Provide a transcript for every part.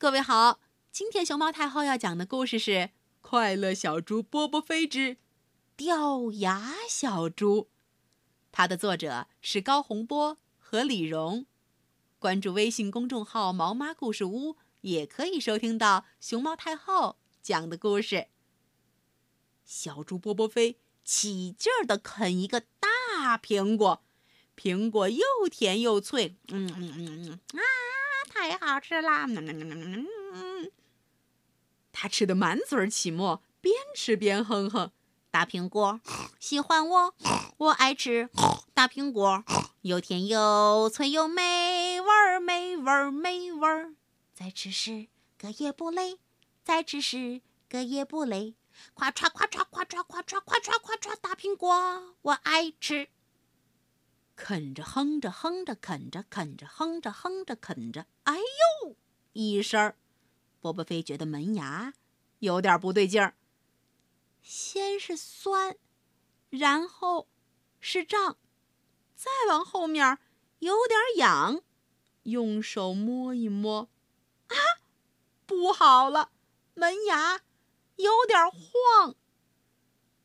各位好，今天熊猫太后要讲的故事是《快乐小猪波波飞之掉牙小猪》，它的作者是高洪波和李荣。关注微信公众号“毛妈故事屋”，也可以收听到熊猫太后讲的故事。小猪波波飞起劲儿地啃一个大苹果，苹果又甜又脆，嗯嗯嗯嗯啊！太好吃啦！他吃的满嘴起沫，边吃边哼哼。大苹果喜欢我，我爱吃大苹果，又甜又脆又美味儿，美味儿美味儿。再吃时个也不累，再吃时个也不累。夸嚓夸嚓夸嚓夸嚓夸嚓夸嚓，大苹果我爱吃。啃着哼着哼着啃着啃着哼着哼着啃着，哎呦一声，波波飞觉得门牙有点不对劲儿。先是酸，然后是胀，再往后面有点痒，用手摸一摸，啊，不好了，门牙有点晃。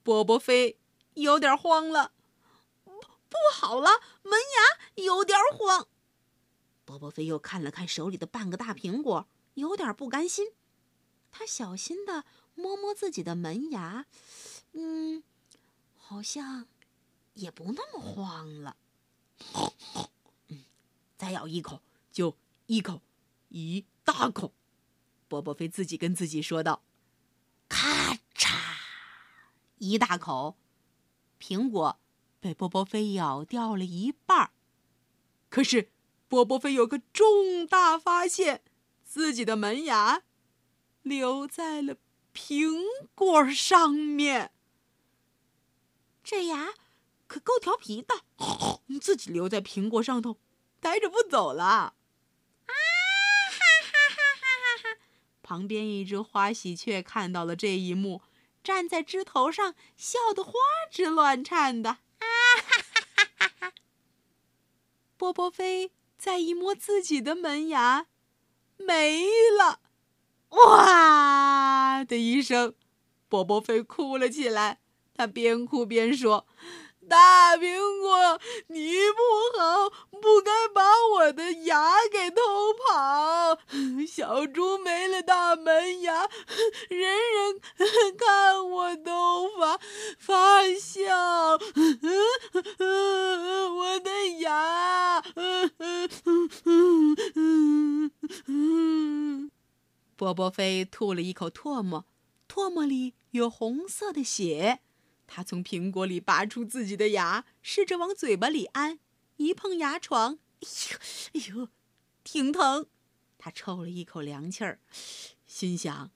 波波飞有点慌了。不好了，门牙有点晃。波波飞又看了看手里的半个大苹果，有点不甘心。他小心的摸摸自己的门牙，嗯，好像也不那么晃了。再咬一口就一口一大口。波波飞自己跟自己说道：“咔嚓，一大口苹果。”被波波飞咬掉了一半儿，可是波波飞有个重大发现：自己的门牙留在了苹果上面。这牙可够调皮的，自己留在苹果上头，待着不走了。啊哈哈哈哈哈！旁边一只花喜鹊看到了这一幕，站在枝头上，笑得花枝乱颤的。哈 波波飞再一摸自己的门牙，没了！哇的一声，波波飞哭了起来。他边哭边说。大苹果，你不好，不该把我的牙给偷跑。小猪没了大门牙，人人 看我都发发笑。我的牙！波波飞吐了一口唾沫，唾沫里有红色的血。他从苹果里拔出自己的牙，试着往嘴巴里安，一碰牙床，哎呦，哎呦，挺疼。他抽了一口凉气儿，心想：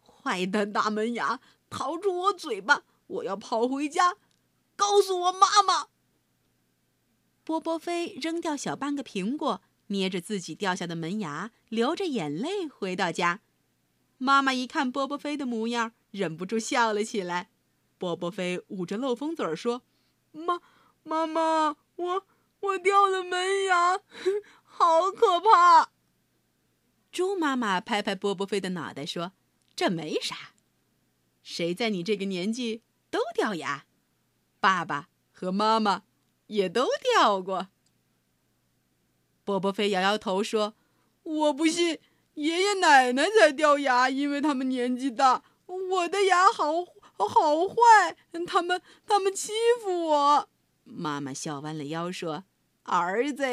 坏蛋大门牙逃出我嘴巴，我要跑回家，告诉我妈妈。波波飞扔掉小半个苹果，捏着自己掉下的门牙，流着眼泪回到家。妈妈一看波波飞的模样，忍不住笑了起来。波波飞捂着漏风嘴说：“妈，妈妈，我我掉了门牙，好可怕。”猪妈妈拍拍波波飞的脑袋说：“这没啥，谁在你这个年纪都掉牙，爸爸和妈妈也都掉过。”波波飞摇摇头说：“我不信，爷爷奶奶才掉牙，因为他们年纪大，我的牙好。”好坏，他们他们欺负我。妈妈笑弯了腰说：“儿子，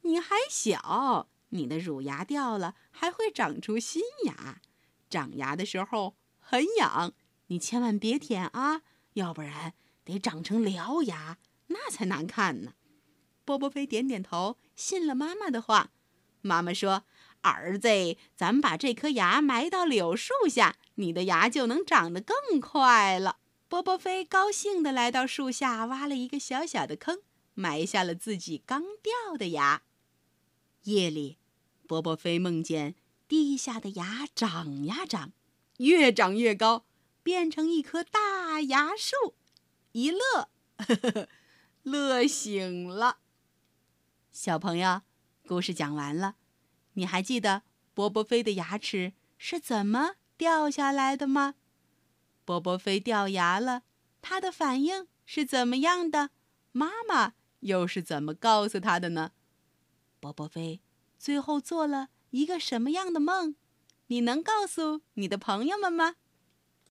你还小，你的乳牙掉了还会长出新牙，长牙的时候很痒，你千万别舔啊，要不然得长成獠牙，那才难看呢。”波波飞点点头，信了妈妈的话。妈妈说：“儿子，咱把这颗牙埋到柳树下。”你的牙就能长得更快了。波波飞高兴地来到树下，挖了一个小小的坑，埋下了自己刚掉的牙。夜里，波波飞梦见地下的牙长呀长，越长越高，变成一棵大牙树。一乐，呵 呵乐醒了。小朋友，故事讲完了，你还记得波波飞的牙齿是怎么掉下来的吗？波波飞掉牙了，他的反应是怎么样的？妈妈又是怎么告诉他的呢？波波飞最后做了一个什么样的梦？你能告诉你的朋友们吗？